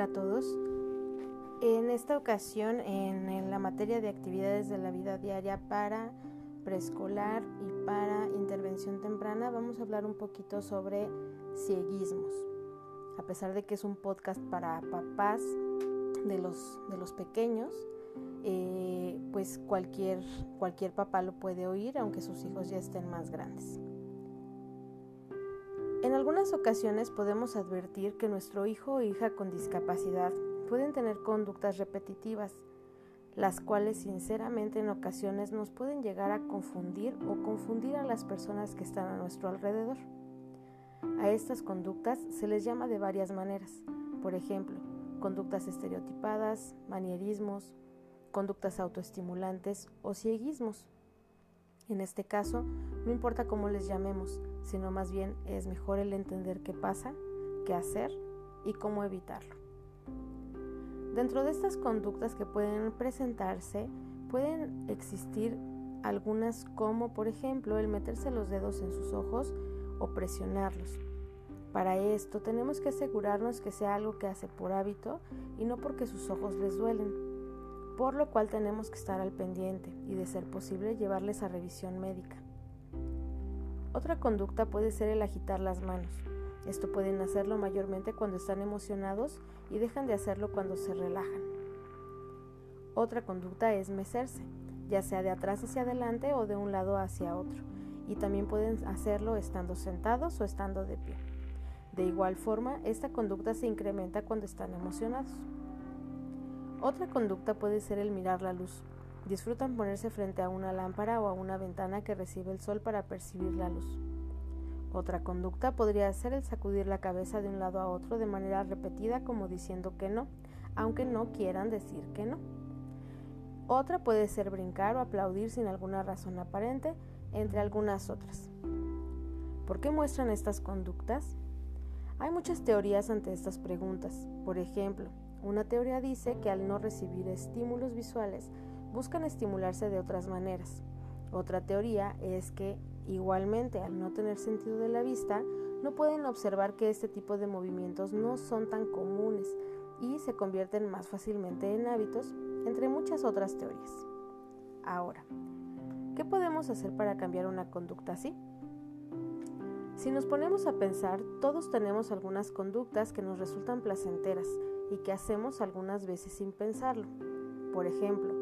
Hola a todos. En esta ocasión, en, la materia de actividades de la vida diaria para preescolar y para intervención temprana, vamos a hablar un poquito sobre cieguismos. A pesar de que es un podcast para papás de los, de los pequeños, eh, pues cualquier, cualquier papá lo puede oír, aunque sus hijos ya estén más grandes. En algunas ocasiones podemos advertir que nuestro hijo o hija con discapacidad pueden tener conductas repetitivas, las cuales sinceramente en ocasiones nos pueden llegar a confundir o confundir a las personas que están a nuestro alrededor. A estas conductas se les llama de varias maneras, por ejemplo, conductas estereotipadas, manierismos, conductas autoestimulantes o cieguismos. En este caso, no importa cómo les llamemos, sino más bien es mejor el entender qué pasa, qué hacer y cómo evitarlo. Dentro de estas conductas que pueden presentarse, pueden existir algunas como por ejemplo el meterse los dedos en sus ojos o presionarlos. Para esto tenemos que asegurarnos que sea algo que hace por hábito y no porque sus ojos les duelen por lo cual tenemos que estar al pendiente y de ser posible llevarles a revisión médica. Otra conducta puede ser el agitar las manos. Esto pueden hacerlo mayormente cuando están emocionados y dejan de hacerlo cuando se relajan. Otra conducta es mecerse, ya sea de atrás hacia adelante o de un lado hacia otro, y también pueden hacerlo estando sentados o estando de pie. De igual forma, esta conducta se incrementa cuando están emocionados. Otra conducta puede ser el mirar la luz. Disfrutan ponerse frente a una lámpara o a una ventana que recibe el sol para percibir la luz. Otra conducta podría ser el sacudir la cabeza de un lado a otro de manera repetida como diciendo que no, aunque no quieran decir que no. Otra puede ser brincar o aplaudir sin alguna razón aparente, entre algunas otras. ¿Por qué muestran estas conductas? Hay muchas teorías ante estas preguntas. Por ejemplo, una teoría dice que al no recibir estímulos visuales, buscan estimularse de otras maneras. Otra teoría es que, igualmente, al no tener sentido de la vista, no pueden observar que este tipo de movimientos no son tan comunes y se convierten más fácilmente en hábitos, entre muchas otras teorías. Ahora, ¿qué podemos hacer para cambiar una conducta así? Si nos ponemos a pensar, todos tenemos algunas conductas que nos resultan placenteras y que hacemos algunas veces sin pensarlo. Por ejemplo,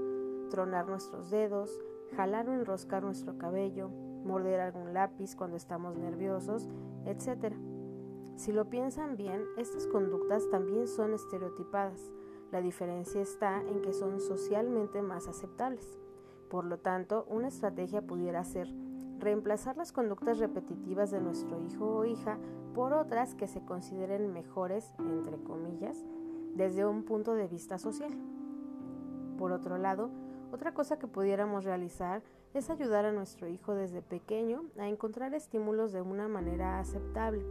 tronar nuestros dedos, jalar o enroscar nuestro cabello, morder algún lápiz cuando estamos nerviosos, etc. Si lo piensan bien, estas conductas también son estereotipadas. La diferencia está en que son socialmente más aceptables. Por lo tanto, una estrategia pudiera ser reemplazar las conductas repetitivas de nuestro hijo o hija por otras que se consideren mejores, entre comillas, desde un punto de vista social. Por otro lado, otra cosa que pudiéramos realizar es ayudar a nuestro hijo desde pequeño a encontrar estímulos de una manera aceptable.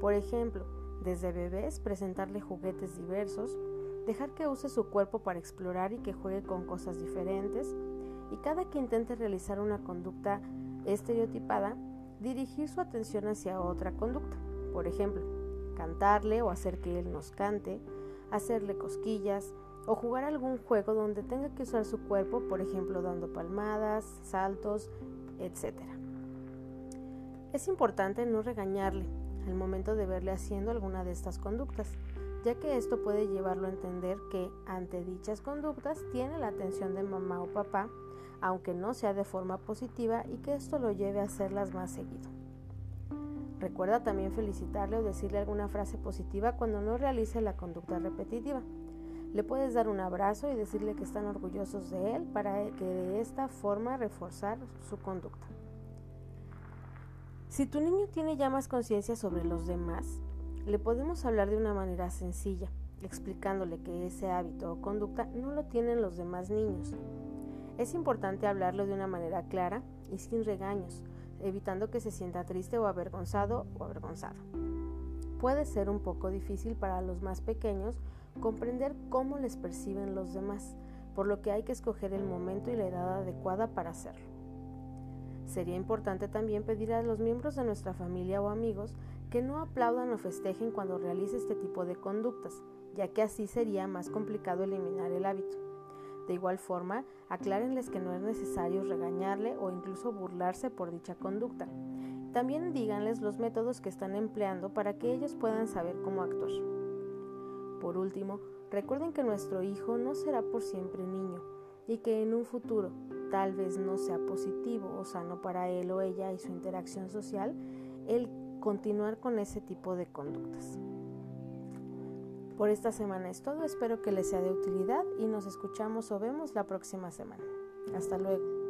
Por ejemplo, desde bebés presentarle juguetes diversos, dejar que use su cuerpo para explorar y que juegue con cosas diferentes, y cada que intente realizar una conducta estereotipada, dirigir su atención hacia otra conducta. Por ejemplo, cantarle o hacer que él nos cante, hacerle cosquillas o jugar algún juego donde tenga que usar su cuerpo, por ejemplo dando palmadas, saltos, etc. Es importante no regañarle al momento de verle haciendo alguna de estas conductas, ya que esto puede llevarlo a entender que ante dichas conductas tiene la atención de mamá o papá, aunque no sea de forma positiva y que esto lo lleve a hacerlas más seguido. Recuerda también felicitarle o decirle alguna frase positiva cuando no realice la conducta repetitiva. Le puedes dar un abrazo y decirle que están orgullosos de él para que de esta forma reforzar su conducta. Si tu niño tiene ya más conciencia sobre los demás, le podemos hablar de una manera sencilla, explicándole que ese hábito o conducta no lo tienen los demás niños. Es importante hablarlo de una manera clara y sin regaños, evitando que se sienta triste o avergonzado o avergonzado. Puede ser un poco difícil para los más pequeños comprender cómo les perciben los demás, por lo que hay que escoger el momento y la edad adecuada para hacerlo. Sería importante también pedir a los miembros de nuestra familia o amigos que no aplaudan o festejen cuando realice este tipo de conductas, ya que así sería más complicado eliminar el hábito. De igual forma, aclárenles que no es necesario regañarle o incluso burlarse por dicha conducta. También díganles los métodos que están empleando para que ellos puedan saber cómo actuar. Por último, recuerden que nuestro hijo no será por siempre niño y que en un futuro tal vez no sea positivo o sano para él o ella y su interacción social el continuar con ese tipo de conductas. Por esta semana es todo, espero que les sea de utilidad y nos escuchamos o vemos la próxima semana. Hasta luego.